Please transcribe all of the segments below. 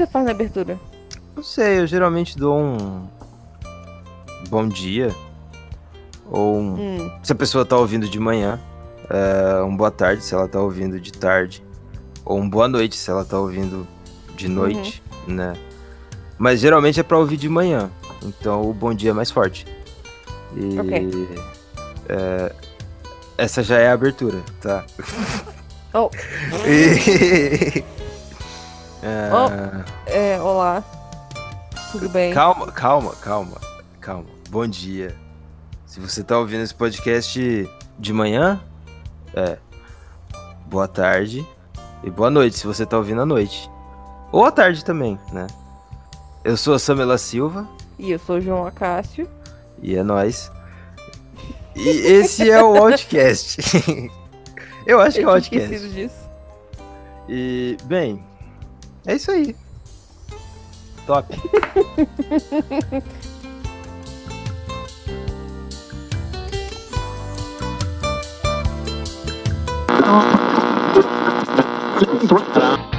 Você faz na abertura? Não sei, eu geralmente dou um bom dia. Ou um... Hum, se a pessoa tá ouvindo de manhã, é, um boa tarde se ela tá ouvindo de tarde. Ou um boa noite se ela tá ouvindo de noite, né? Mas geralmente é pra ouvir de manhã. Então o bom dia é mais forte. E Ok. é, essa já é a abertura, tá? Oh. E- É, é, olá. Tudo bem? Calma, calma, calma, calma. Bom dia. Se você tá ouvindo esse podcast de manhã, é. Boa tarde. E boa noite, se você tá ouvindo à noite. Ou à tarde também, né? Eu sou a Samela Silva E eu sou o João Acácio. e é nóis. E esse é o Outcast. Eu acho que é o Eu Outcast. disso. E, bem, é isso aí. Top.「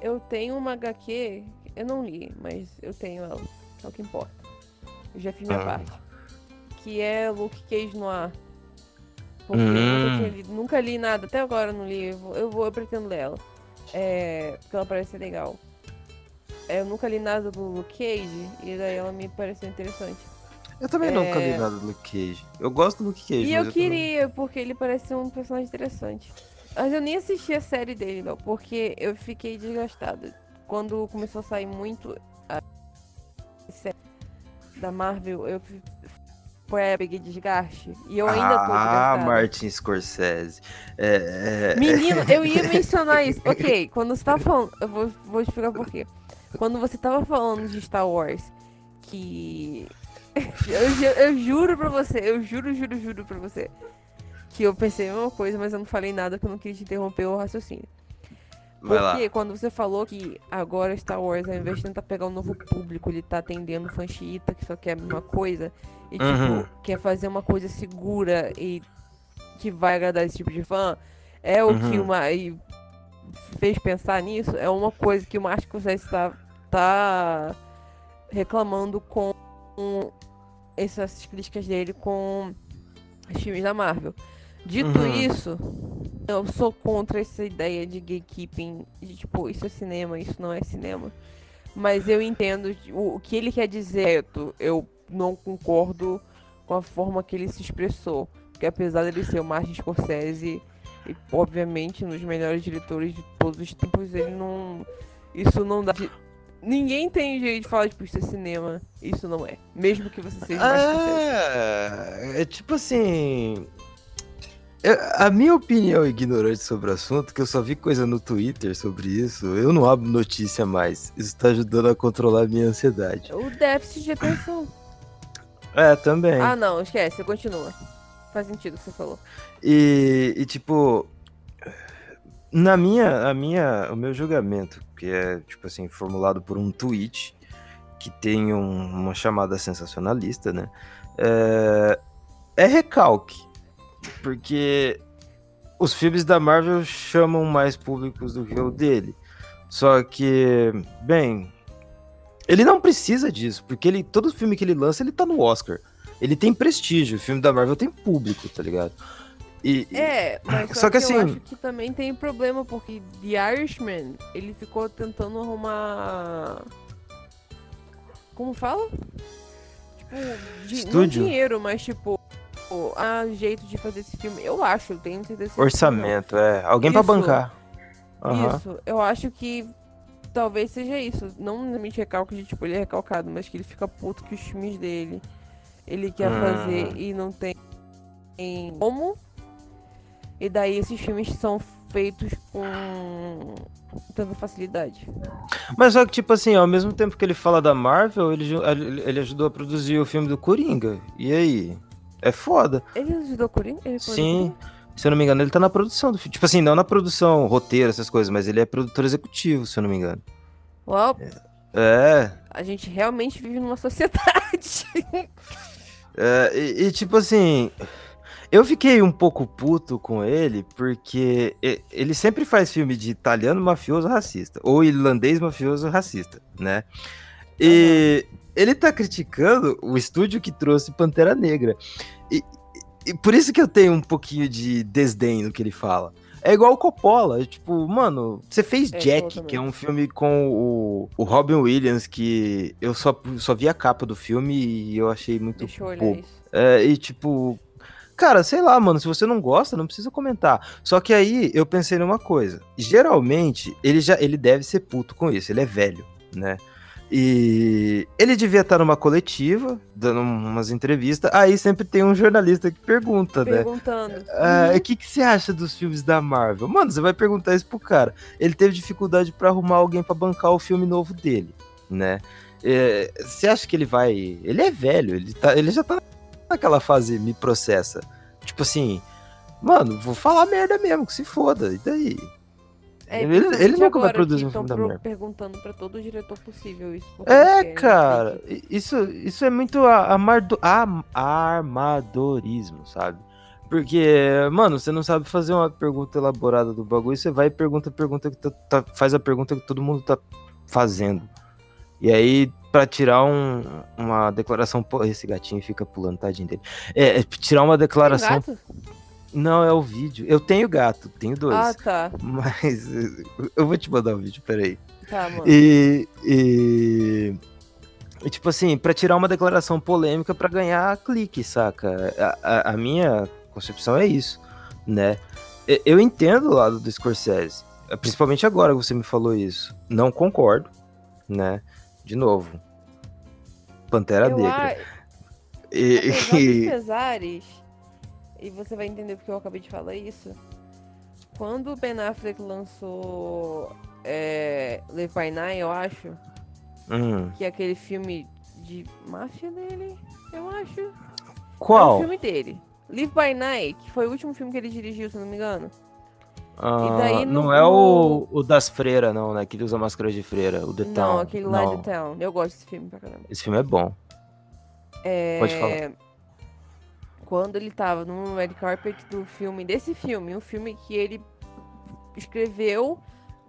Eu tenho uma HQ, eu não li, mas eu tenho ela. É o que importa. Eu já fiz minha Ah. parte. Que é Luke Cage no ar. Porque Hum. eu lido- nunca li nada, até agora eu não li. Eu vou, eu, vou, eu pretendo ler ela. É, porque ela parece ser legal. É, eu nunca li nada do Luke Cage e daí ela me pareceu interessante. Eu também nunca li É. nada do Luke Cage. Eu gosto do Luke Cage. E eu também- queria, porque ele parece ser um personagem interessante. Mas eu nem assisti a série dele, não, porque eu fiquei desgastada. Quando começou a sair muito a série da Marvel, eu foi eu peguei desgaste. E eu ainda tô Ah, desgastada. Martin Scorsese. É, é, Menino, eu ia mencionar isso. Ok, quando você tava falando. Eu vou, vou explicar por quê. Quando você tava falando de Star Wars, que. eu, ju- eu juro pra você, eu juro, juro, juro pra você. Que eu pensei a mesma coisa, mas eu não falei nada porque eu não queria te interromper o raciocínio. Porque quando você falou que agora Star Wars, ao invés de tentar pegar um novo público, ele tá atendendo fã xiita que só quer a mesma coisa. E tipo, Uhum. quer fazer uma coisa segura e que vai agradar esse tipo de fã. É o que Uhum. uma. E fez pensar nisso. É uma coisa que o Martin Scorsese tá, tá reclamando com essas críticas dele com os filmes da Marvel. Dito Uhum. isso, eu sou contra essa ideia de gatekeeping, de tipo, isso é cinema, isso não é cinema. Mas eu entendo o, o que ele quer dizer, eu, eu não concordo com a forma que ele se expressou. Porque apesar dele ser o Martin Scorsese, e obviamente um dos melhores diretores de todos os tempos, ele não. Isso não dá. de- ninguém tem jeito de falar, tipo, isso é cinema. Isso não é. Mesmo que você seja Scorsese. É, é tipo assim. Eu- a minha opinião ignorante sobre o assunto, que eu só vi coisa no Twitter sobre isso, eu não abro notícia mais. Isso tá ajudando a controlar a minha ansiedade. O déficit de atenção. É, também. Ah, não, esquece, continua. Faz sentido o que você falou. E, e, tipo, na minha, a minha, o meu julgamento, que é tipo assim formulado por um tweet que tem um- uma chamada sensacionalista, né? É, é recalque, porque os filmes da Marvel chamam mais públicos do que o dele. Só que, bem, ele não precisa disso, porque ele todo filme que ele lança ele tá no Oscar. ele tem prestígio, o filme da Marvel tem público, tá ligado? E, É, mas só, Só que que, assim- eu acho que também tem problema, porque The Irishman, ele ficou tentando arrumar. Como fala? Tipo, de, não dinheiro, mas tipo, a jeito de fazer esse filme. Eu acho, eu tenho certeza. não. orçamento, é. Alguém pra Isso. bancar. Aham. Isso, eu acho que talvez seja isso. Não necessariamente recalque de tipo, ele é recalcado, mas que ele fica puto que os filmes dele ele quer Hum. fazer e não tem como. E daí esses filmes são feitos com tanta facilidade. Mas só que, tipo assim, ao mesmo tempo que ele fala da Marvel, ele ele ajudou a produzir o filme do Coringa. E aí? É foda. Ele ajudou? Ele foi Sim. Se eu não me engano, ele tá na produção do filme. Tipo assim, não na produção, roteiro, essas coisas, mas ele é produtor executivo, se eu não me engano. Uau, É. a gente realmente vive numa sociedade. é, e, e, tipo assim. Eu fiquei um pouco puto com ele, porque ele sempre faz filme de italiano mafioso racista, ou irlandês mafioso racista, né? E ele tá criticando o estúdio que trouxe Pantera Negra. E, e por isso que eu tenho um pouquinho de desdém no que ele fala. É igual o Coppola, é tipo, mano, você fez É, Jack, que é um filme com o, o Robin Williams, que eu só, só vi a capa do filme e eu achei muito Deixa eu olhar pouco. isso. É, e tipo, cara, sei lá, mano, se você não gosta, não precisa comentar. Só que aí eu pensei numa coisa. Geralmente, ele já ele deve ser puto com isso, ele é velho, né? E ele devia estar numa coletiva, dando umas entrevistas. Aí sempre tem um jornalista que pergunta, né? Perguntando. Ah, Uhum. O que, que você acha dos filmes da Marvel? Mano, você vai perguntar isso pro cara. Ele teve dificuldade pra arrumar alguém pra bancar o filme novo dele, né? É, Você acha que ele vai. Ele é velho, ele, tá, ele já tá naquela fase me processa. Tipo assim, mano, vou falar merda mesmo, que se foda. E daí? É, ele ele nunca vai produzir um filme da Marvel. perguntando pra todo diretor possível isso. É, querem cara, isso, isso é muito amardo, am- armadorismo, sabe? Porque, mano, você não sabe fazer uma pergunta elaborada do bagulho, você vai e pergunta a pergunta que tá- tá- faz a pergunta que todo mundo tá fazendo. E aí, pra tirar um- uma declaração. Pô, esse gatinho fica pulando, tadinho dele. É, é, tirar uma Tem declaração. gato? Não, é o vídeo. Eu tenho gato, tenho dois. Ah, tá. Mas eu vou te mandar o vídeo, peraí. Tá, mano. E, e, e, tipo assim, pra tirar uma declaração polêmica pra ganhar clique, saca? A, a- a minha concepção é isso, né? Eu entendo o lado do Scorsese, principalmente agora que você me falou isso. Não concordo, né? De novo, Pantera Eu Negra. a- E- Apesar dos e- pesares, e você vai entender porque eu acabei de falar isso. Quando o Ben Affleck lançou é, Live by Night, eu acho, Hum, que é aquele filme de máfia dele, eu acho. É o qual? filme dele. Live by Night, que foi o último filme que ele dirigiu, se não me engano. Ah, daí no- não é o, o das freiras, não, né? Que ele usa máscara de freira, o The não, Town. aquele lá Não, de Town. Eu gosto desse filme pra caramba. Esse filme é bom. É, Pode falar. Quando ele tava no red carpet do filme, desse filme, um filme que ele escreveu,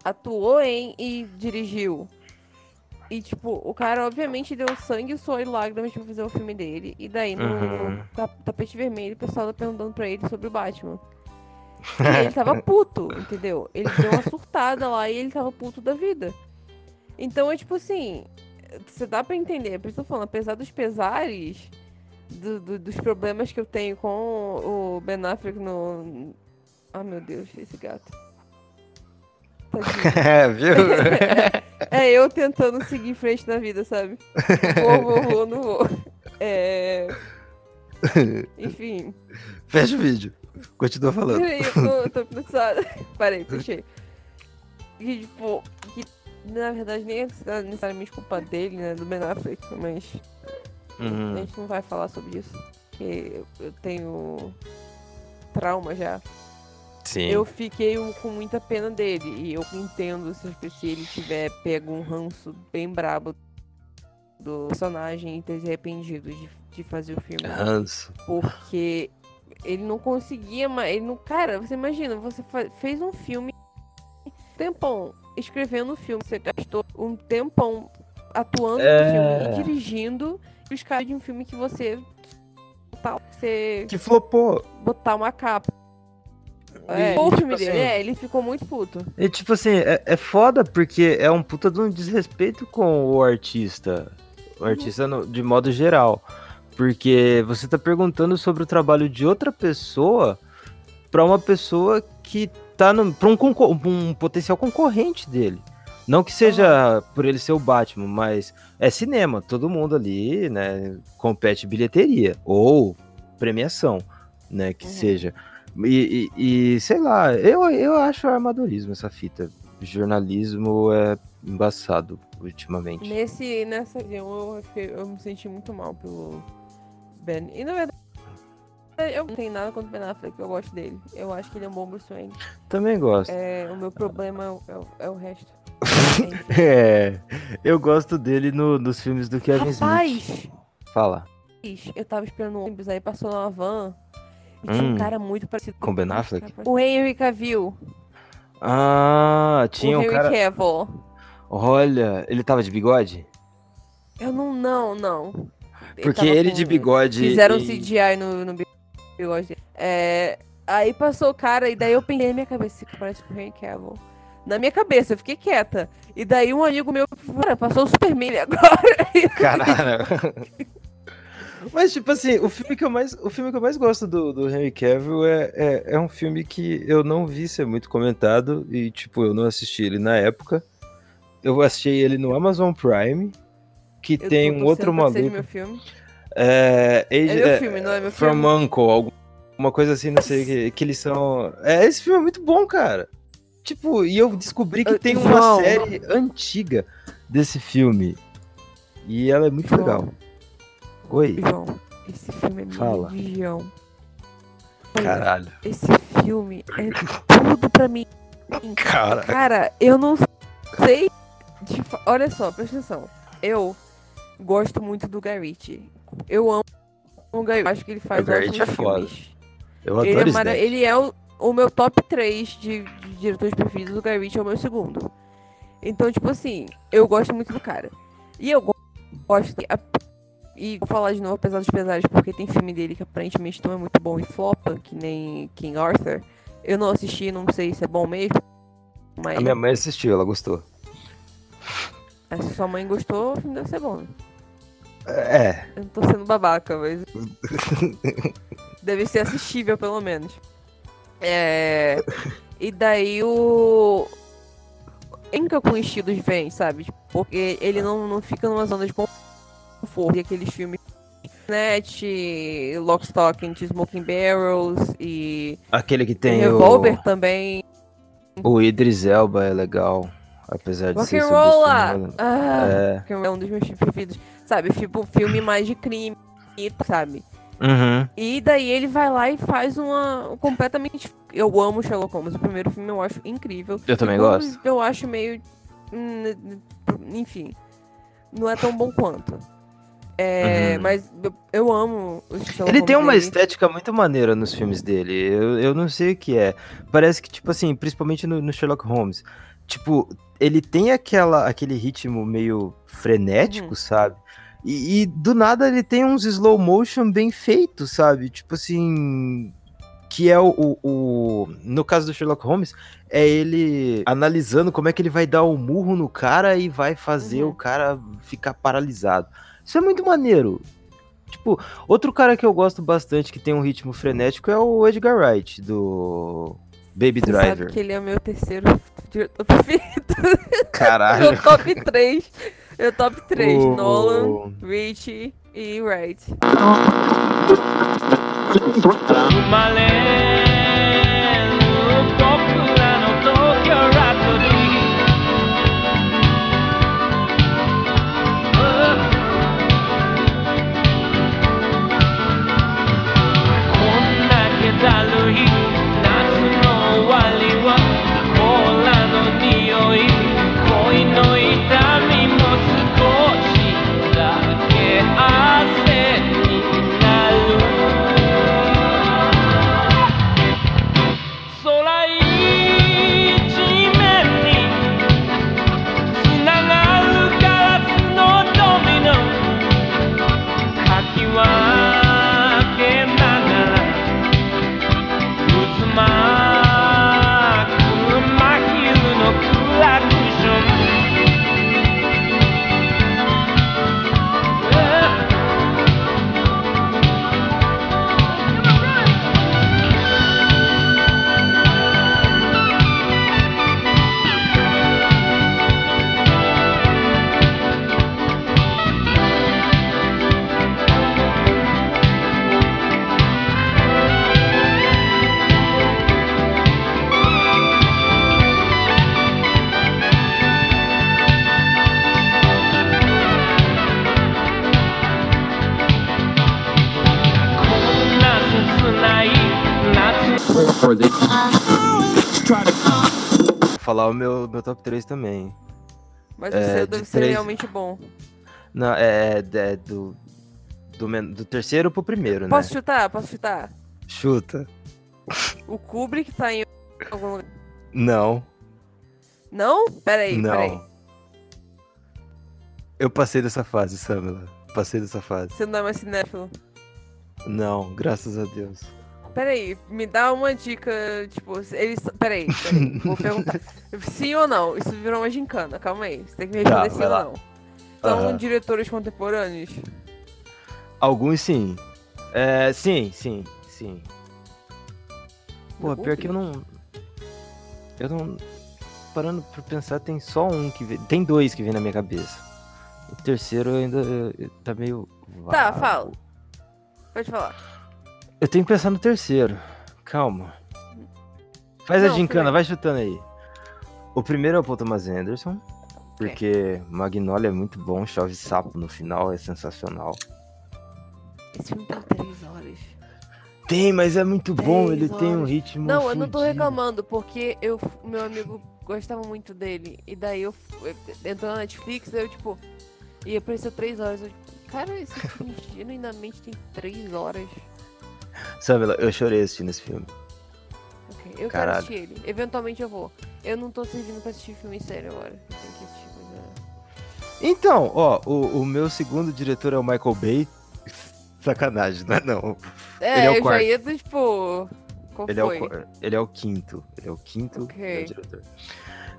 atuou em e dirigiu. E, tipo, o cara obviamente deu sangue, suor e lágrimas pra fazer o filme dele. E daí, no Uhum. ta- tapete vermelho, o pessoal tá perguntando pra ele sobre o Batman. E ele tava puto, entendeu? Ele deu uma surtada lá e ele tava puto da vida. Então é tipo assim, você dá pra entender, por isso eu tô falando, apesar dos pesares, do- do- dos problemas que eu tenho com o Ben Affleck no. Ah meu Deus, esse gato. É, viu? É eu tentando seguir em frente na vida, sabe? Vou, vou, vou, não vou. É. Enfim. Fecha o vídeo. Continua falando. Peraí, eu tô, eu tô. Parei, fechei. E, tipo, que na verdade nem é necessariamente culpa dele, né? Do Ben Affleck, mas a Uhum. gente não vai falar sobre isso. Porque eu, tenho trauma já. Sim. Eu fiquei com muita pena dele. E eu entendo se, se ele tiver pego um ranço bem brabo do personagem e ter se arrependido de, de fazer o filme. Ranço. Porque ele não conseguia mais. Ele não, cara, você imagina, você fez um filme tempão escrevendo o filme, você gastou um tempão atuando É. no filme e dirigindo caras de um filme que você ser. Que flopou. botar uma capa. É, o tipo filme dele, assim- é, ele ficou muito puto. E tipo assim, é, é foda porque é um puta de um desrespeito com o artista. O artista no- de modo geral. Porque você tá perguntando sobre o trabalho de outra pessoa pra uma pessoa que tá no, pra um, concor- um potencial concorrente dele. Não que seja por ele ser o Batman, mas é cinema. Todo mundo ali, né, compete bilheteria ou premiação, né, que Uhum. seja. E, e- e, sei lá, eu, eu acho armadorismo essa fita. Jornalismo é embaçado ultimamente. Nesse, nessa eu, eu me senti muito mal pelo Ben. E na verdade, eu não tenho nada contra o Ben Affleck, eu gosto dele. Eu acho que ele é um bom Bruce Wayne. Também gosto. É, o meu problema é é o- é o resto. É, eu gosto dele no- nos filmes do Kevin Smith. Rapaz, Fala. eu tava esperando um ônibus, aí passou uma van. E tinha Hum. um cara muito parecido Com Ben Affleck? O Henry Cavill. Ah, tinha o um Henry cara. Cavill. Olha, ele tava de bigode? Eu não, não, não. Porque ele com- de bigode. Fizeram e- CGI no, no bigode dele. É, aí passou o cara, e daí eu pensei na minha cabeça, "Esse cara parece com o Henry Cavill. Na minha cabeça, eu fiquei quieta. E daí um amigo meu, cara, passou o Superman agora. Caralho. Mas, tipo assim, o filme que eu mais, o filme que eu mais gosto do, do Henry Cavill é, é, é um filme que eu não vi ser muito comentado e, tipo, eu não assisti ele na época. Eu assisti ele no Amazon Prime, que Eu tem um outro maluco. meu filme. É, É Age- meu é, filme, não é meu From filme. Uncle, alguma coisa assim, não sei, que, que eles são... É, esse filme é muito bom, cara. Tipo, e eu descobri que Eu- tem uma João. série antiga desse filme. E ela é muito João. legal. Oi. João, esse filme é minha Fala. religião. Olha, Caralho. Esse filme é tudo pra mim. Cara. Cara, eu não sei. fa- Olha só, presta atenção. Eu gosto muito do Ritchie. Eu amo o Ritchie. Acho que ele faz O ótimos é foda. filmes. Eu Ele adoro é, isso. mara- ele é o, o meu top 3 de, de diretores preferidos. O Guy Ritchie é o meu segundo. Então, tipo assim, eu gosto muito do cara. E eu go- gosto. de- E vou falar de novo, apesar dos pesares, porque tem filme dele que aparentemente não é muito bom e flopa, que nem King Arthur. Eu não assisti, não sei se é bom mesmo. Mas A minha mãe assistiu, ela gostou. se sua mãe gostou, deve ser bom. né? É. Eu não tô sendo babaca, mas. Deve ser assistível, pelo menos. É. E daí o. Enca com estilos vem, sabe? Porque ele não, não fica numa zona de conforto. E aqueles filmes. Net, Lock, Stock and Smoking Barrels e Aquele que tem Revolver o, também. o Idris Elba é legal. Apesar de ser Rock'n'Rolla! Ah, É. É um dos meus filmes preferidos. Sabe? Tipo, filme mais de crime, sabe? Uhum. E daí ele vai lá e faz uma completamente. Eu amo Sherlock Holmes. O primeiro filme eu acho incrível. Eu também gosto. Eu acho meio. hum, Enfim. Não é tão bom quanto. É, Uhum. Mas eu, amo o Sherlock Ele tem uma dele. estética muito maneira nos filmes dele. Eu, eu não sei o que é. Parece que, tipo assim, principalmente no, no Sherlock Holmes. Tipo, ele tem aquela, aquele ritmo meio frenético, Uhum. sabe? E, e do nada ele tem uns slow motion bem feitos, sabe? Tipo assim. Que é o, o, o- No caso do Sherlock Holmes, é ele analisando como é que ele vai dar o murro no cara e vai fazer Uhum. o cara ficar paralisado. Isso é muito maneiro. Tipo, outro cara que eu gosto bastante que tem um ritmo frenético é o Edgar Wright, do Baby Você Driver. sabe que ele é o meu terceiro diretor preferido. Caralho. Meu top 3. Meu top 3. O- Nolan, Rich e Wright. Before. They try to Vou falar o meu, meu top 3 também. Mas É, o seu de deve ser três- realmente bom. Não, é, é do, do, men- do terceiro pro primeiro, né? Posso chutar? Posso chutar? Chuta. O Kubrick tá em algum lugar. Não, Não? Peraí, peraí. não. Eu passei dessa fase, Samela. Passei dessa fase. Você não é mais cinéfilo? Não, graças a Deus. Peraí, me dá uma dica, tipo, eles. Peraí, peraí, vou perguntar. Sim ou não? Isso virou uma gincana, calma aí. Você tem que me Tá, responder sim vai ou lá. não. São Aham. diretores contemporâneos? Alguns sim. É, sim, sim, sim. Pô, pior que eu não. Eu não. Parando pra pensar, tem só um que vem. Tem dois que vem na minha cabeça. O terceiro ainda tá meio. Tá, fala. Pode falar. Eu tenho que pensar no terceiro. Calma. Faz Não, a gincana, vai chutando aí. O primeiro é o Paul Thomas Anderson. Porque Magnolia é muito bom, chove sapo no final, é sensacional. Esse filme tem três horas. Tem, mas é muito bom, Dez ele tem um horas. ritmo. Não, eu não tô reclamando, porque eu, meu amigo gostava muito dele. E daí eu f- entrou na Netflix, eu tipo. E apareceu três horas. Eu, tipo, cara, esse filme genuinamente tem três horas. Samela, eu chorei assistindo esse filme. Ok, eu Caralho. quero assistir ele. Eventualmente eu vou. Eu não tô servindo pra assistir filme sério agora. Eu tenho que assistir coisa. Então, ó, o, o meu segundo diretor é o Michael Bay. Sacanagem, não é não. É, Ele é o eu quarto. já ia tipo. Qual Ele é, o, foi? ele é o quinto. Ele é o quinto Ok. meu diretor.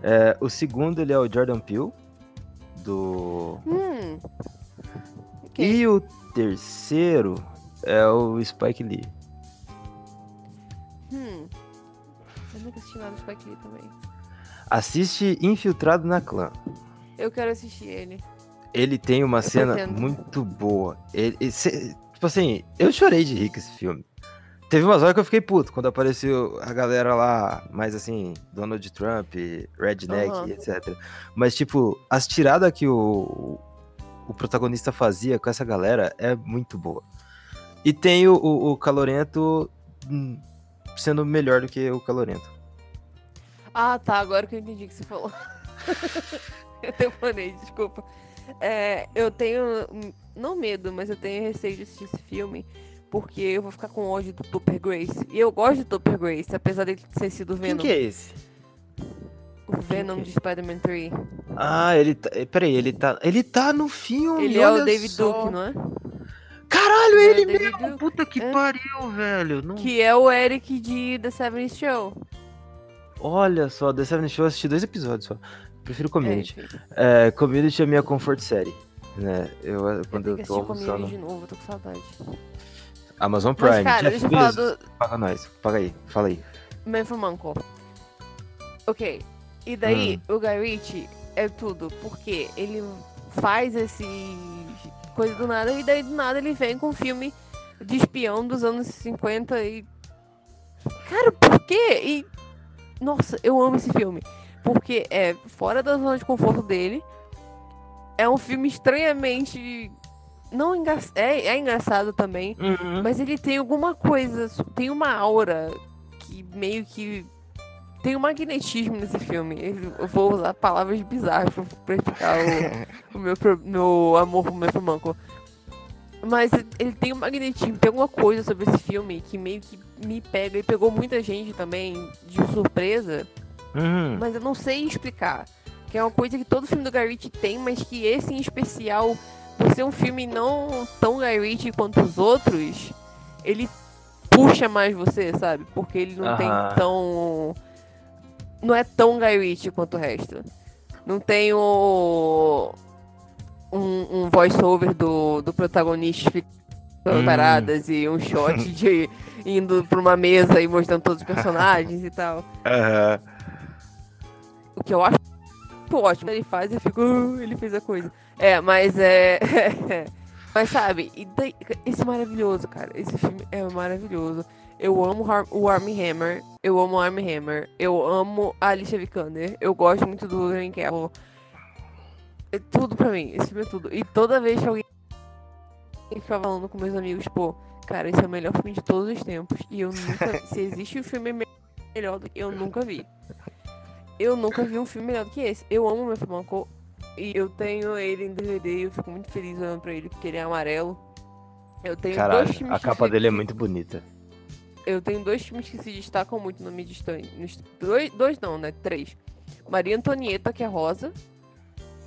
É, o segundo, ele é o Jordan Peele. Do. Hum. Ok. E o terceiro é o Spike Lee. Hum. Eu nunca assisti nada do Spike Lee também. Assiste Infiltrado na Clã. Eu quero assistir ele. Ele tem uma cena pretendo. muito boa. Ele, tipo assim, eu chorei de rir com esse filme. Teve umas horas que eu fiquei puto quando apareceu a galera lá, mais assim, Donald Trump, Redneck, Aham. etc. Mas, tipo, as tiradas que o, o protagonista fazia com essa galera é muito boa. E tem o, o, o Calorento hum, sendo melhor do que o Calorento. Ah, tá. Agora que eu entendi o que você falou. eu temporei, desculpa. É, eu tenho. Não medo, mas eu tenho receio de assistir esse filme. Porque eu vou ficar com ódio do Topper Grace. E eu gosto do Topper Grace, apesar dele ter sido o Quem Venom. que é esse? O Venom é? de Spider-Man 3. Ah, ele tá. Peraí, ele tá. Ele tá no filme. Ele é o David só. Duke, não é? Caralho, Ele é ele mesmo! Puta que É. pariu, velho. Não... Que é o Eric de The Seven Show. Olha só, The Seven Show eu assisti dois episódios só. Prefiro É, Community. enfim. É, Community é minha comfort série. Né? Eu, Eu quando eu, que tô almoçando. de novo, eu tô com saudade. Amazon Prime, Mas, cara, Jeff deixa eu falar Bezos, do paga nós. Paga aí, fala aí. Man from Uncle. Ok. E daí, Hum. o Guy Ritchie é tudo, porque ele faz esse coisa do nada, e daí do nada ele vem com um filme de espião dos anos 50 e. Cara, por quê? E. Nossa, eu amo esse filme. Porque é fora da zona de conforto dele. É um filme estranhamente. Não engra... é, é engraçado também. Mas ele tem alguma coisa, tem uma aura que meio que. Tem um magnetismo nesse filme. Eu vou usar palavras bizarras pra, explicar o, o meu, meu amor pro meu Manco. Mas ele tem um magnetismo, tem alguma coisa sobre esse filme que meio que me pega e pegou muita gente também de surpresa, Uhum. mas eu não sei explicar. Que é uma coisa que todo filme do Guy Ritchie tem, mas que esse em especial, por ser um filme não tão Guy Ritchie quanto os outros, ele puxa mais você, sabe? Porque ele não tem Aham. tão. Não é tão Guy Ritchie quanto o resto. Não tem o. Um, um voice-over do, do protagonista explicando Hum. paradas e um shot de indo pra uma mesa e mostrando todos os personagens e tal. Aham. O que eu acho ótimo. Ele faz e eu fico, "Uh, ele fez a coisa. É, mas é. mas sabe, daí, esse é maravilhoso, cara. Esse filme é maravilhoso. Eu amo o Armie Hammer. Eu amo o Armie Hammer. Eu amo a Alicia Vikander. Eu gosto muito do Henry Cavill. É tudo pra mim. Esse filme é tudo. E toda vez que alguém fica falando com meus amigos, pô, cara, esse é o melhor filme de todos os tempos. E eu nunca. se existe um filme melhor do que eu nunca vi. Eu nunca vi um filme melhor do que esse. Eu amo meu filme Uncle, e eu tenho ele em DVD e eu fico muito feliz olhando pra ele porque ele é amarelo. Eu tenho Caralho, dois filmes a capa dele é muito bonita. Eu tenho dois filmes que se destacam muito no mídia histórica. Dois, dois não, né? Três. Maria Antonieta, que é rosa.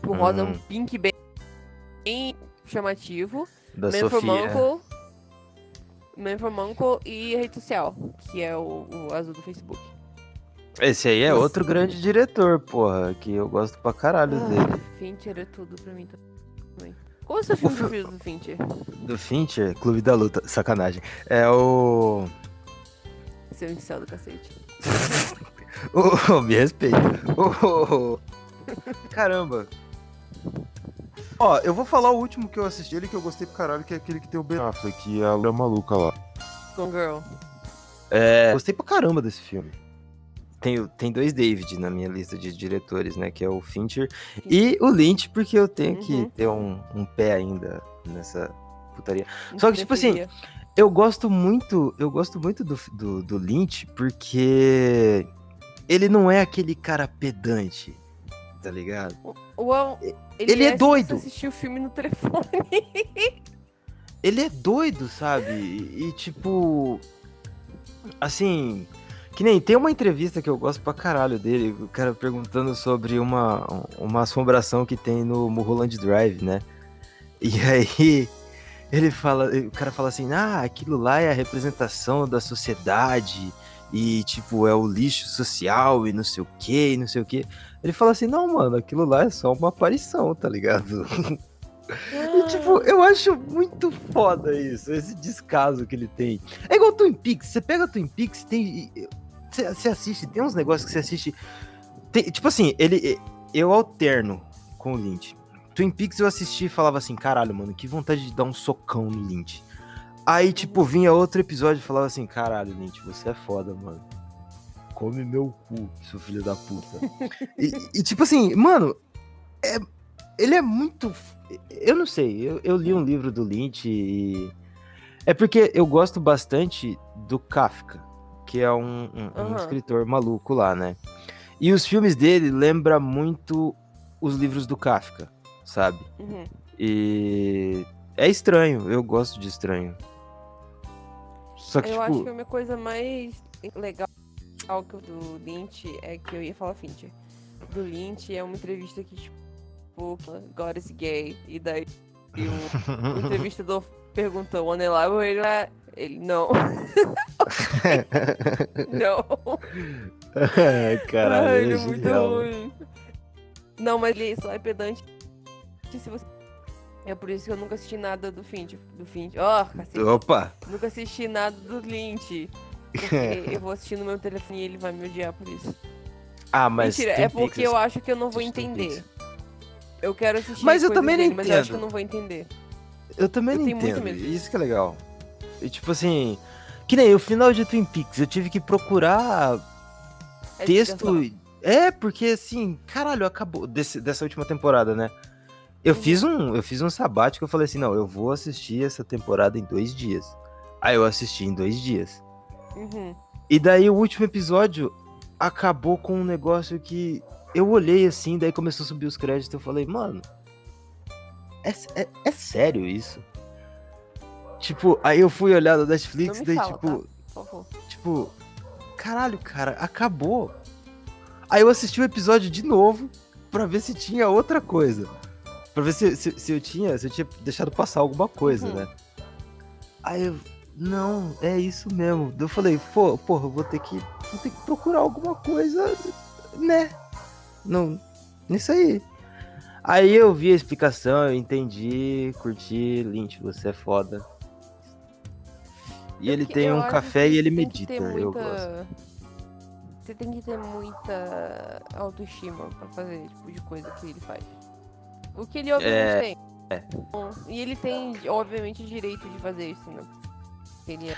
O rosa é um Hum. pink bem, bem chamativo. Da Man Sofia. Uncle. Man Uncle e rede social, que é o, o azul do Facebook. Esse aí é Nossa. outro grande diretor, porra, que eu gosto pra caralho dele. Ah, Fincher é tudo pra mim também. Qual é o seu filme fi- preferido do Fincher? Do Fincher, Clube da Luta, sacanagem. É o. Seu incel do cacete. Ô, me respeita. Ô, Caramba. Ó, eu vou falar o último que eu assisti, ele que eu gostei pra caralho, que é aquele que tem o Ben Affleck, e a Laura maluca lá. Gone Girl. É, gostei pra caramba desse filme. Tem, tem dois David na minha lista de diretores, né? Que é o Fincher e o Lynch, porque eu tenho que Uhum. ter um, um pé ainda nessa putaria. Só que, tipo assim. Eu gosto muito, eu gosto muito do, do, do Lynch, porque ele não é aquele cara pedante, tá ligado? Uau, ele é se doido. Você assistiu o filme no telefone. Ele é doido, sabe? E, e, tipo. Assim. Que nem tem uma entrevista que eu gosto pra caralho dele, o cara perguntando sobre uma, uma assombração que tem no Mulholland Drive, né? E aí ele fala, o cara fala assim, ah, aquilo lá é a representação da sociedade e tipo, é o lixo social e não sei o que, e não sei o que. Ele fala assim, não, mano, aquilo lá é só uma aparição, tá ligado? E, tipo, eu acho muito foda isso, esse descaso que ele tem. É igual Twin Peaks, você pega Twin Peaks, tem. Você, você assiste, tem uns negócios que você assiste. tem- tipo assim, ele. Eu alterno com o Lynch. Twin Peaks eu assisti e falava assim, caralho, mano, que vontade de dar um socão no Lynch. Aí, tipo, vinha outro episódio e falava assim, caralho, Lynch, você é foda, mano. Come meu cu, seu filho da puta. e, e, tipo assim, mano, é, ele é muito. Eu não sei, eu, eu li um livro do Lynch e. É porque eu gosto bastante do Kafka, que é um, um- um Aham. escritor maluco lá, né? E os filmes dele lembram muito os livros do Kafka, sabe? Uhum. E é estranho, eu gosto de estranho. Só que, Eu acho que tipo, a minha coisa mais legal que o do Lynch é que eu ia falar Fincher. Do Lynch é uma entrevista que, tipo, God is gay. E daí o, o entrevistador perguntou, o Unreliable, ele é. Ele, não. não. caralho, Ai, é ele é muito ruim. Não, mas ele só é pedante se você... É por isso que eu nunca assisti nada do Finch. Do Finch. Ó, cacete. Opa! Nunca assisti nada do Lynch. Porque eu vou assistir no meu telefone e ele vai me odiar por isso. Ah, mas. Mentira, é porque eu acho que eu não vou entender. Eu quero assistir Mas eu também não dele, mas eu acho que eu entendo. não vou entender. Eu também Eu não tenho muito entendo. Isso que é legal. E tipo assim. Que nem o final de Twin Peaks, eu tive que procurar É texto. É, porque assim, caralho, acabou. desse- dessa última temporada, né? Eu Uhum. fiz um. Eu fiz um sabático, eu falei assim, não, eu vou assistir essa temporada em dois dias. Aí eu assisti em dois dias. Uhum. E daí o último episódio acabou com um negócio que eu olhei assim, daí começou a subir os créditos, eu falei, mano, é, é, é sério isso? Tipo, aí eu fui olhar no Netflix, daí fala, tipo, tá? Tipo, caralho, cara, acabou. Aí eu assisti o episódio de novo pra ver se tinha outra coisa. Pra ver se, se, se eu tinha, se eu tinha deixado passar alguma coisa, Uhum. né? Aí eu, não, é isso mesmo. Eu falei, pô, porra, eu vou ter que, vou ter que procurar alguma coisa, né? Não, nisso aí. Aí eu vi a explicação, eu entendi, curti, Lynch, você é foda. E É ele que tem um café e ele medita, ter eu muita- gosto. Você tem que ter muita autoestima pra fazer esse tipo de coisa que ele faz. O que ele obviamente tem. é. Bom, E ele tem, obviamente, o direito de fazer isso, né? Ele é.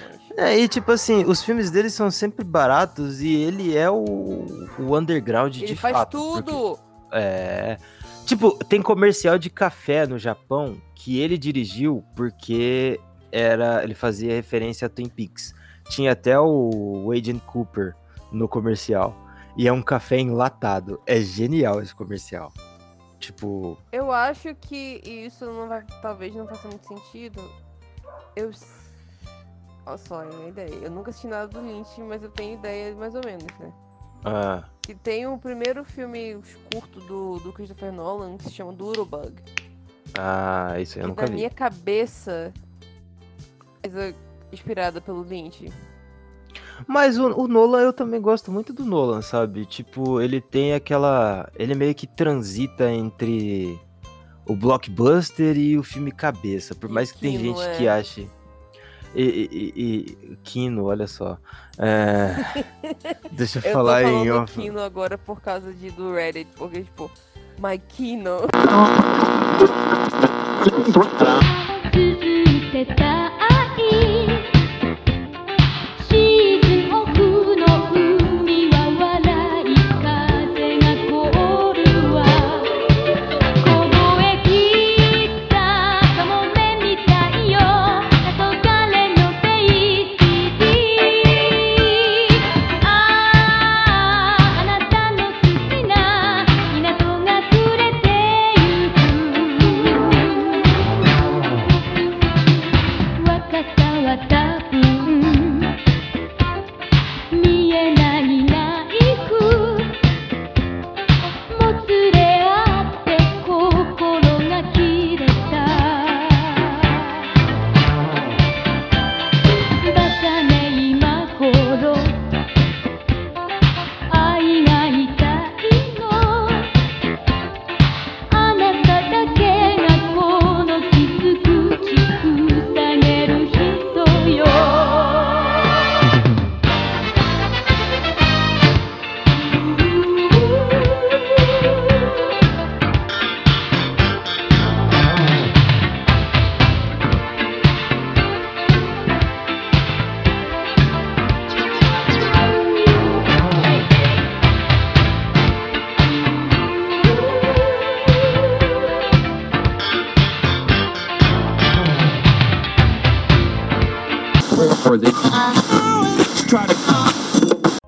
É, e tipo assim, os filmes dele são sempre baratos e ele é o, o underground Ele de faz fato. porque- tudo! É. Tipo, tem comercial de café no Japão que ele dirigiu porque era ele fazia referência a Twin Peaks. Tinha até o Agent Cooper no comercial. E é um café enlatado. É genial esse comercial. Tipo, Eu acho que isso não vai, talvez não faça muito sentido. Eu. Olha só, é uma ideia. Eu nunca assisti nada do Lynch, mas eu tenho ideia mais ou menos, né? ah, Que tem o primeiro filme curto do, do Christopher Nolan que se chama Doodlebug. ah, isso aí eu nunca na vi. minha cabeça coisa inspirada pelo Lynch. Mas o, o Nolan, eu também gosto muito do Nolan, sabe? Tipo, ele tem aquela. Ele meio que transita entre o blockbuster e o filme cabeça. Por mais que tem Kino, gente é. que ache. E, e, e- Kino, olha só. É, Deixa eu, Eu falar tô em off. Kino agora por causa de, do Reddit, porque tipo, My Kino.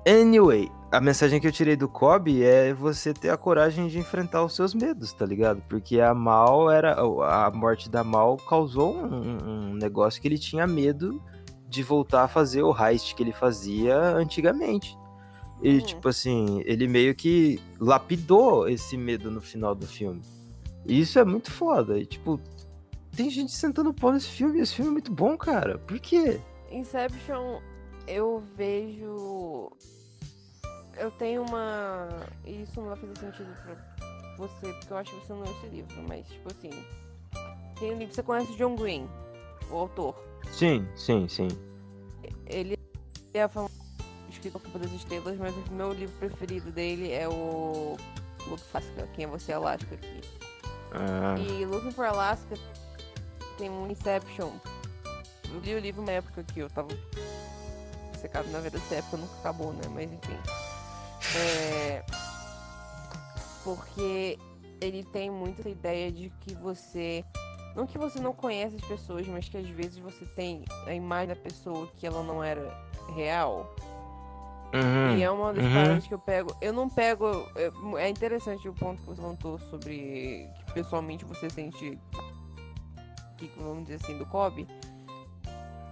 Anyway, a mensagem que eu tirei do Kobe é você ter a coragem de enfrentar os seus medos, tá ligado? Porque a Mal era. A morte da Mal causou um, um negócio que ele tinha medo de voltar a fazer o heist que ele fazia antigamente. E, Hum. tipo assim, ele meio que lapidou esse medo no final do filme. E isso é muito foda. E, tipo, tem gente sentando pau nesse filme. Esse filme é muito bom, cara. Por quê? Inception, eu vejo. Eu tenho uma. Isso não vai fazer sentido pra você, porque eu acho que você não leu esse livro, mas, tipo assim. Tem um livro. Você conhece o John Green, o autor. Sim, sim, sim. Ele é fam- escritor Culpa das Estrelas, mas o meu livro preferido dele é o. Look for Alaska, Quem é Você Alaska aqui. Ah, E Looking for Alaska tem um Inception. Eu li o livro na época que eu tava secado, na verdade essa época nunca acabou, né? Mas enfim. É... Porque ele tem muito essa ideia de que você. Não que você não conhece as pessoas, mas que às vezes você tem a imagem da pessoa que ela não era real. uhum. E é uma das uhum. paradas que eu pego. Eu não pego. É, é interessante o ponto que você levantou sobre que pessoalmente você sente. Que, vamos dizer assim, do Kobe.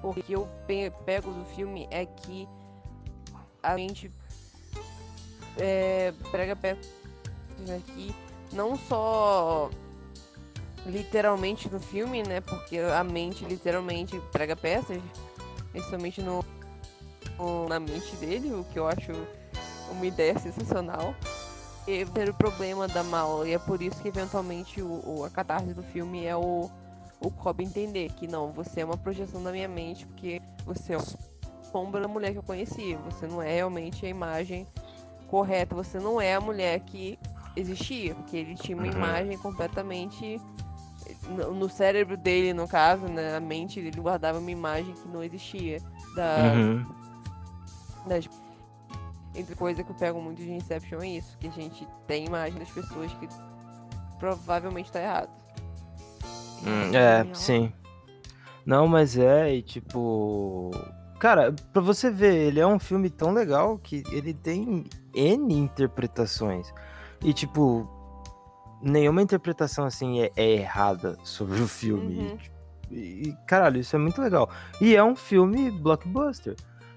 Porque eu pe- pego do filme é que a gente é, prega peças aqui, não só literalmente no filme, né? Porque a mente literalmente prega peças, principalmente no, no- na mente dele, o que eu acho uma ideia sensacional. E o problema da mal, e é por isso que eventualmente o, o- a catarse do filme é o, o Cobb entender que não, você é uma projeção da minha mente, porque você é uma sombra da mulher que eu conheci, você não é realmente a imagem correta, você não é a mulher que existia, porque ele tinha uma Uhum. imagem completamente no, cérebro dele, no caso, né, a mente dele guardava uma imagem que não existia da, Uhum. das entre coisa que eu pego muito de Inception é isso, que a gente tem imagem das pessoas que provavelmente tá errado. Hum, é, sim. Não, mas é, e tipo. Cara, pra você ver, ele é um filme tão legal que ele tem N interpretações. E, tipo, nenhuma interpretação assim é, é errada sobre o filme. Uhum. E, e, caralho, isso é muito legal. E é um filme blockbuster.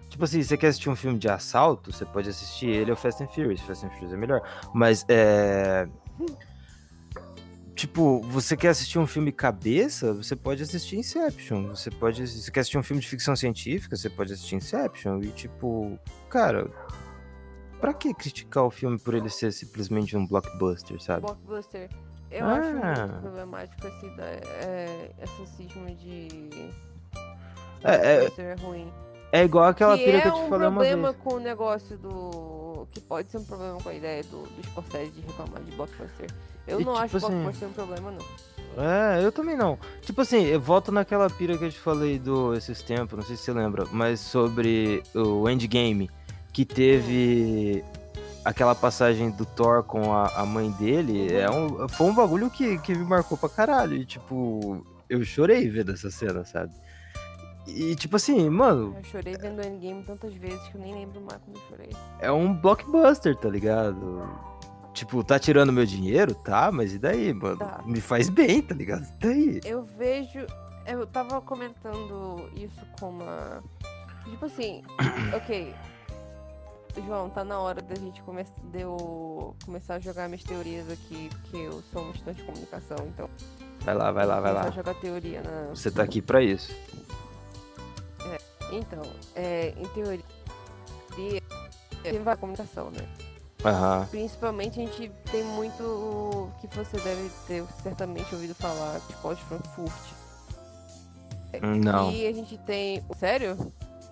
Tipo assim, você quer assistir um filme de assalto, você pode assistir ele ou Fast and Furious. Fast and Furious é melhor. Mas é. Tipo, você quer assistir um filme cabeça, você pode assistir Inception. Você pode. Você quer assistir um filme de ficção científica, você pode assistir Inception. E tipo, cara. Pra que criticar o filme por ele ser simplesmente um blockbuster, sabe? Blockbuster. Eu Ah. acho muito problemático esse, é, esse cisma de. É, é, é ruim. é igual aquela que pira é que eu te um falei uma problema vez. com o negócio do. Que pode ser um problema com a ideia do, do Scorsese de reclamar de blockbuster. Eu E, não tipo acho assim, blockbuster um problema, não. É, eu também não. Tipo assim, eu volto naquela pira que eu te falei do esses tempos, não sei se você lembra, mas sobre o Endgame, que teve aquela passagem do Thor com a, a mãe dele, é um, foi um bagulho que, que me marcou pra caralho. E, tipo, eu chorei vendo essa cena, sabe? E tipo assim, mano, Eu chorei vendo o Endgame tantas vezes que eu nem lembro mais quando eu chorei. é um blockbuster, tá ligado? Tipo, tá tirando meu dinheiro? Tá, mas e daí, mano? Tá. Me faz bem, tá ligado? E daí? Eu vejo. Eu tava comentando isso com uma. Tipo assim, ok. João, tá na hora da gente come... de eu começar a jogar minhas teorias aqui, porque eu sou um estudante de comunicação, então. Vai lá, vai lá, vai lá. jogar teoria na. Você tá aqui pra isso. Então, é, em teoria, tem comunicação, né? Aham. Principalmente a gente tem muito o que você deve ter certamente ouvido falar, de Escola de Frankfurt. Não. E a gente tem. Sério?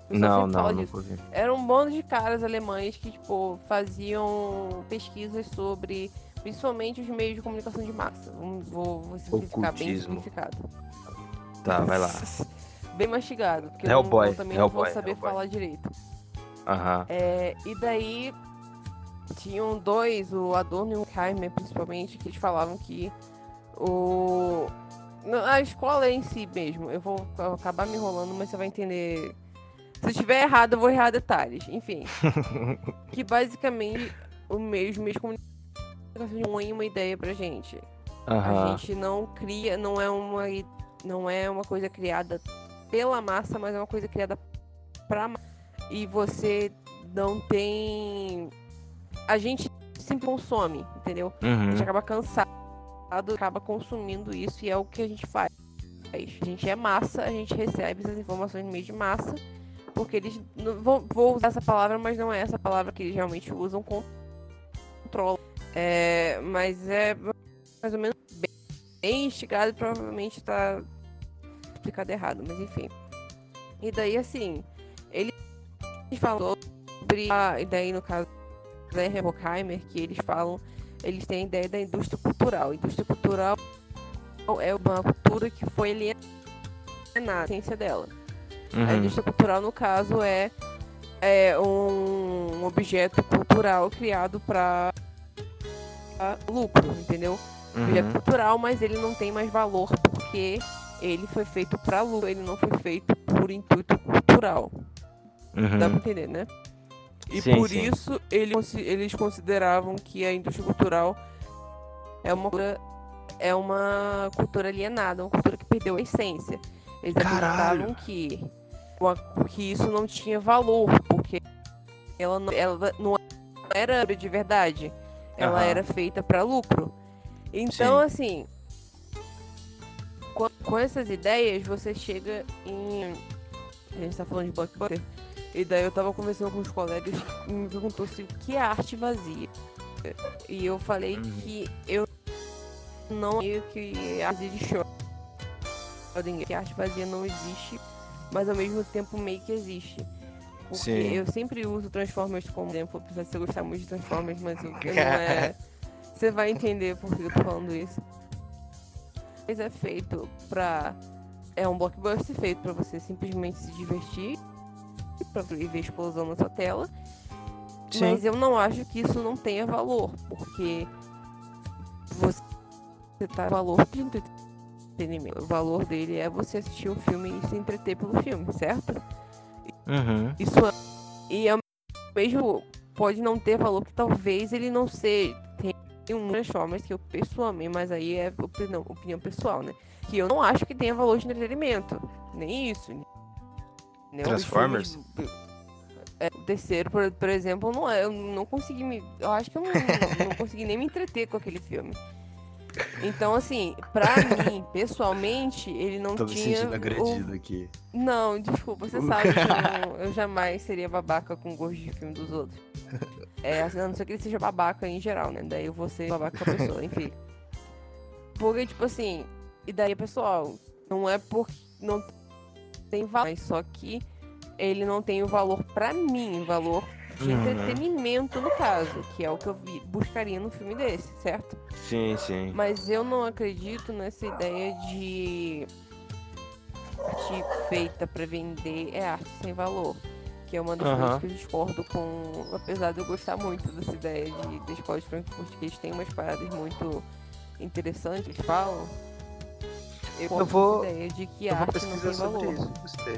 Não, não, ouvi. Era um bando de caras alemães que, tipo, faziam pesquisas sobre principalmente os meios de comunicação de massa. Vou, vou simplificar bem simplificado. Tá, vai lá. bem mastigado, porque eu, não, Hellboy, eu também não vou Hellboy, saber Hellboy. falar direito. Aham. É, e daí tinham dois, o Adorno e o Heimer principalmente, que eles falavam que o a escola em si mesmo, eu vou acabar me enrolando, mas você vai entender. Se eu estiver errado, eu vou errar detalhes. Enfim, que basicamente o mesmo meio de comunicação põe uma ideia pra gente. A Aham. gente não cria, não é uma não é uma coisa criada pela massa, mas é uma coisa criada pra massa. E você não tem a gente sempre consome, entendeu? A Uhum. gente acaba cansado, acaba consumindo isso e é o que a gente faz. A gente é massa, a gente recebe essas informações no meio de massa, porque eles não vou, usar essa palavra, mas não é essa palavra que eles realmente usam controla. É, mas é mais ou menos bem, bem instigado e provavelmente tá explicado errado, mas enfim. E daí assim, ele falou sobre a ideia no caso da Horkheimer, que eles falam, eles têm a ideia da indústria cultural. Indústria cultural é uma cultura que foi alienada, a essência dela. A Uhum. indústria cultural, no caso, é, é um objeto cultural criado para lucro, entendeu? Uhum. cultural, mas ele não tem mais valor porque ele foi feito para lucro, ele não foi feito por intuito cultural. Dá pra Uhum. entender, né? E Sim, por sim. isso ele eles consideravam que a indústria cultural é uma cultura, é uma cultura alienada, uma cultura que perdeu a essência. Eles Caralho! acreditavam que, uma- que isso não tinha valor, porque ela não, ela não era de verdade. Ela Aham. era feita para lucro. Então, assim, com, com essas ideias, você chega em. A gente tá falando de blockbuster. E daí eu tava conversando com os colegas e me perguntou se o que é arte vazia. E eu falei Uhum. que eu não creio que a arte de Schrödinger, que arte vazia não existe, mas ao mesmo tempo meio que existe. Porque Sim. eu sempre uso Transformers como exemplo, apesar de você gostar muito de Transformers, mas o eu não é. Você vai entender por que eu tô falando isso. Mas é feito pra. É um blockbuster feito pra você simplesmente se divertir, pra ver explosão na sua tela. Sim. Mas eu não acho que isso não tenha valor, porque você tá valor de entretenimento. O valor dele é você assistir um filme e se entreter pelo filme, certo? Uhum. Isso é, e é o mesmo pode não ter valor que talvez ele não seja tem um Transformers que eu pessoalmente, mas aí é opinião, opinião pessoal, né? Que eu não acho que tenha valor de entretenimento, nem isso. Transformers? É, o terceiro, por, por exemplo, não é, eu não consegui me, eu acho que eu não, não consegui nem me entreter com aquele filme. Então, assim, pra mim, pessoalmente, ele não Tô me tinha sentindo o- agredido aqui. não, desculpa, você sabe que eu, não- eu jamais seria babaca com gosto de filme dos outros. É, assim, a não ser que ele seja babaca em geral, né? Daí eu vou ser babaca com a pessoa, enfim. Porque, tipo assim, e daí, pessoal, não é por. Não tem valor, mas só que ele não tem o valor pra mim, valor de Uhum. entretenimento no caso, que é o que eu vi- buscaria no filme desse, certo? Sim, sim. Mas eu não acredito nessa ideia de arte feita pra vender é arte sem valor. Que é uma das coisas que eu discordo com. Apesar de eu gostar muito dessa ideia de, da escola de Frankfurt, que eles têm umas paradas muito interessantes, eles falam. Eu, vou- ideia de que Eu vou pesquisar sobre valor. isso. Gostei.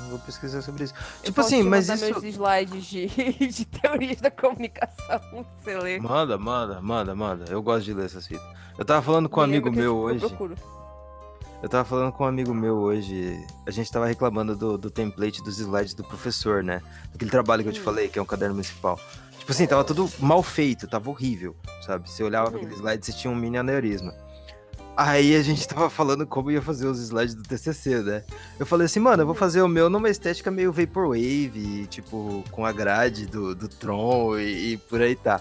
Eu vou pesquisar sobre isso. Eu Tipo assim, mas isso. meus slides de, de teorias da comunicação você ler. Manda, manda, manda, manda. Eu gosto de ler essas fitas. Eu tava falando com um amigo meu eu hoje. procuro. Eu tava falando com um amigo meu hoje. A gente tava reclamando do, do template dos slides do professor, né? Aquele trabalho que eu te falei, que é um caderno municipal. Tipo assim, tava tudo mal feito, tava horrível, sabe? Você olhava Uhum. aquele slide, você tinha um mini aneurisma. Aí a gente tava falando como ia fazer os slides do TCC, né? Eu falei assim, mano, eu vou Uhum. fazer o meu numa estética meio Vaporwave, tipo, com a grade do, do Tron e, e por aí tá.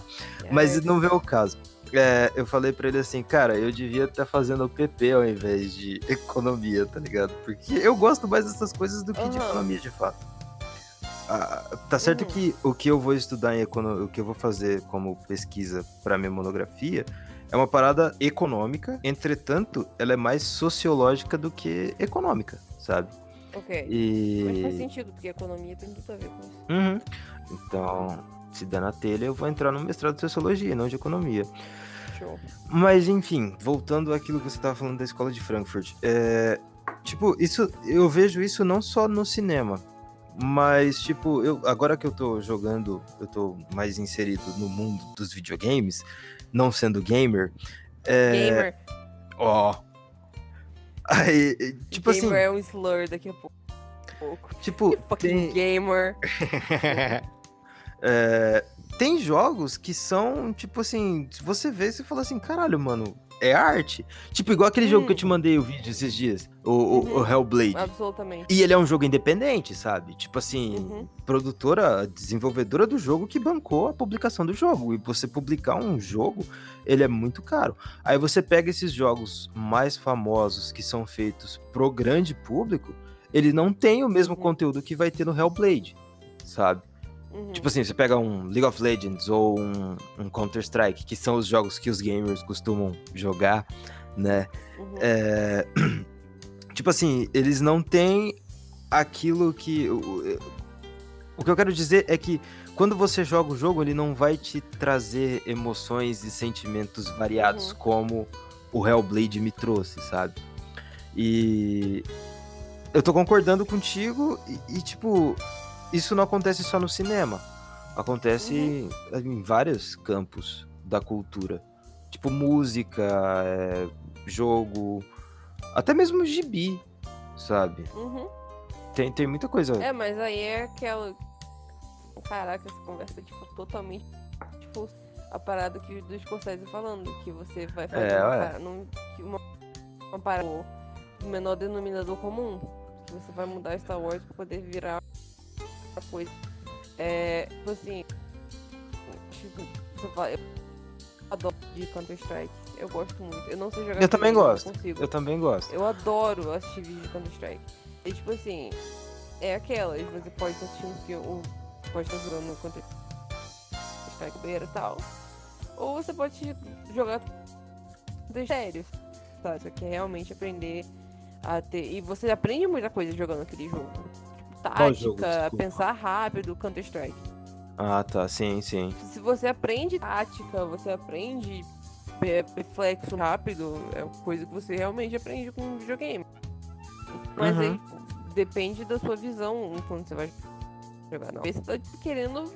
Mas É, não vê o caso. É, eu falei pra ele assim, cara, eu devia estar fazendo o PP ao invés de economia, tá ligado? Porque eu gosto mais dessas coisas do que de Aham. economia, de fato. Ah, tá certo Uhum. que o que eu vou estudar em economia, o que eu vou fazer como pesquisa pra minha monografia é uma parada econômica, entretanto, ela é mais sociológica do que econômica, sabe? Ok. E Mas faz sentido, porque a economia tem tudo a ver com isso. Uhum. Então, se der na telha, eu vou entrar no mestrado de sociologia, não de economia. Show. Mas enfim, voltando àquilo que você tava falando da escola de Frankfurt. É, tipo, isso eu vejo isso não só no cinema. Mas, tipo, eu, agora que eu tô jogando, eu tô mais inserido no mundo dos videogames, não sendo gamer. É, Gamer. Ó. Aí, tipo gamer assim, é um slur daqui a pouco. tipo, Fucking tem, gamer. É, tem jogos que são, tipo assim, você vê, você fala assim, caralho, mano, é arte. Tipo, igual aquele jogo que eu te Hum. mandei o vídeo esses dias, o, o- o Uhum. Hellblade. Absolutamente. E ele é um jogo independente, sabe? Tipo assim, Uhum. produtora, desenvolvedora do jogo que bancou a publicação do jogo. E você publicar um jogo, ele é muito caro. Aí você pega esses jogos mais famosos que são feitos pro grande público, ele não tem o mesmo Uhum. conteúdo que vai ter no Hellblade, sabe? Uhum. Tipo assim, você pega um League of Legends ou um, um Counter-Strike, que são os jogos que os gamers costumam jogar, né? Uhum. É, Tipo assim, eles não têm aquilo que. O, que eu quero dizer é que quando você joga o jogo, ele não vai te trazer emoções e sentimentos variados Uhum. como o Hellblade me trouxe, sabe? E eu tô concordando contigo e, e, tipo, isso não acontece só no cinema. Acontece em vários campos da cultura. Tipo, música, é, jogo, até mesmo gibi, sabe? Uhum. Tem, tem muita coisa. É, mas aí é aquela. Caraca, essa conversa é tipo, totalmente. Tipo, a parada que do Scorsese falando, que você vai fazer É, uma, num- uma, uma parada do menor denominador comum. Que você vai mudar Star Wars pra poder virar outra coisa. É, tipo assim. Tipo, eu adoro de Counter-Strike. Eu gosto muito. Eu não sei jogar Eu também gosto. consigo. Eu também gosto. Eu adoro assistir vídeo de Counter-Strike. E tipo assim, é aquelas, você pode estar assistindo um filme, pode estar jogando Counter-Strike beira e tal. Ou você pode jogar de sério. Tá? Você quer realmente aprender a ter. E você aprende muita coisa jogando aquele jogo. Jogo? tática, Desculpa. pensar rápido, Counter-Strike. Ah, tá. Sim, sim. Se você aprende tática, você aprende reflexo rápido, é coisa que você realmente aprende com videogame. Mas Uhum. aí depende da sua visão quando você vai jogar, não. Você tá querendo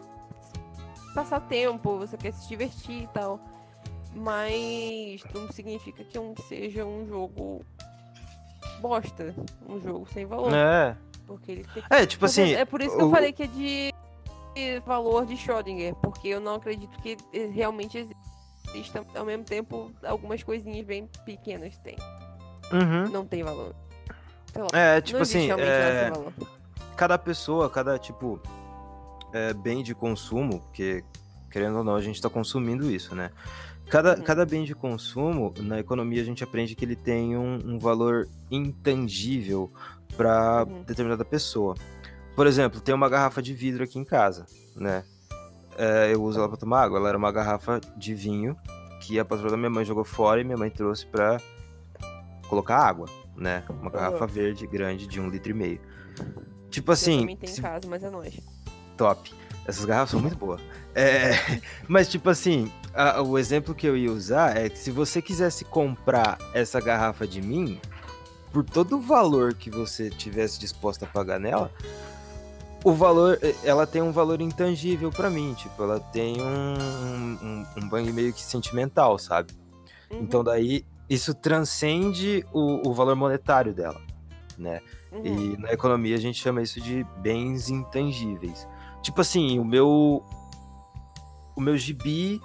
passar tempo, você quer se divertir e tal. Mas não significa que um seja um jogo bosta. Um jogo sem valor. É. Porque ele tem. É, tipo Porque assim. é por isso que eu o- falei que é de valor de Schrödinger, porque eu não acredito que realmente exista. Ao mesmo tempo, algumas coisinhas bem pequenas tem. Uhum. Não tem valor. Lá, É, tipo assim, é, cada pessoa, cada tipo é, bem de consumo, porque querendo ou não, a gente tá consumindo isso, né? Cada, Uhum. cada bem de consumo, na economia a gente aprende que ele tem um, um valor intangível para Uhum. determinada pessoa. Por exemplo, tem uma garrafa de vidro aqui em casa, né? É, eu uso ela para tomar água. Ela era uma garrafa de vinho que a patroa da minha mãe jogou fora e minha mãe trouxe para colocar água, né? Uma garrafa verde grande de um litro e meio. Tipo eu assim, também tenho em se- casa, mas é nóis. top. Essas garrafas são muito boas. É, mas, tipo assim, a- o exemplo que eu ia usar é que se você quisesse comprar essa garrafa de mim, por todo o valor que você tivesse disposto a pagar nela, o valor, eh, ela tem um valor intangível pra mim. Tipo, ela tem um, um, um bang meio que sentimental, sabe? Uhum, Então, daí, isso transcende o, o valor monetário dela, né? uhum. E na economia a gente chama isso de bens intangíveis. Tipo assim, o meu. O meu gibi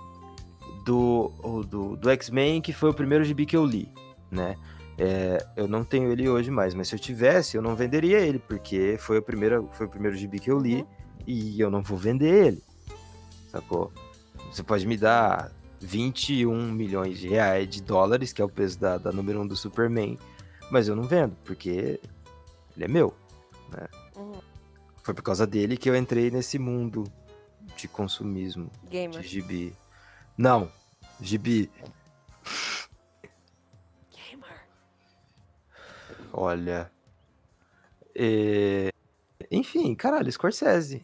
do, do, do X-Men, que foi o primeiro gibi que eu li, né? É, eu não tenho ele hoje mais, mas se eu tivesse, eu não venderia ele, porque foi o primeiro, foi o primeiro gibi que eu li Uhum. e eu não vou vender ele. Sacou? Você pode me dar 21 milhões de reais de dólares, que é o peso da, da número 1 do Superman, mas eu não vendo, porque ele é meu. Uhum. Foi por causa dele que eu entrei nesse mundo de consumismo, de Gamer. gibi. Não, gibi. Olha. é, Enfim, caralho, Scorsese.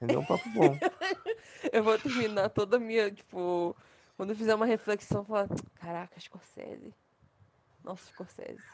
Rendeu um papo bom. Eu vou terminar toda a minha, tipo, quando eu fizer uma reflexão, falar, caraca, Scorsese. Nossa, Scorsese.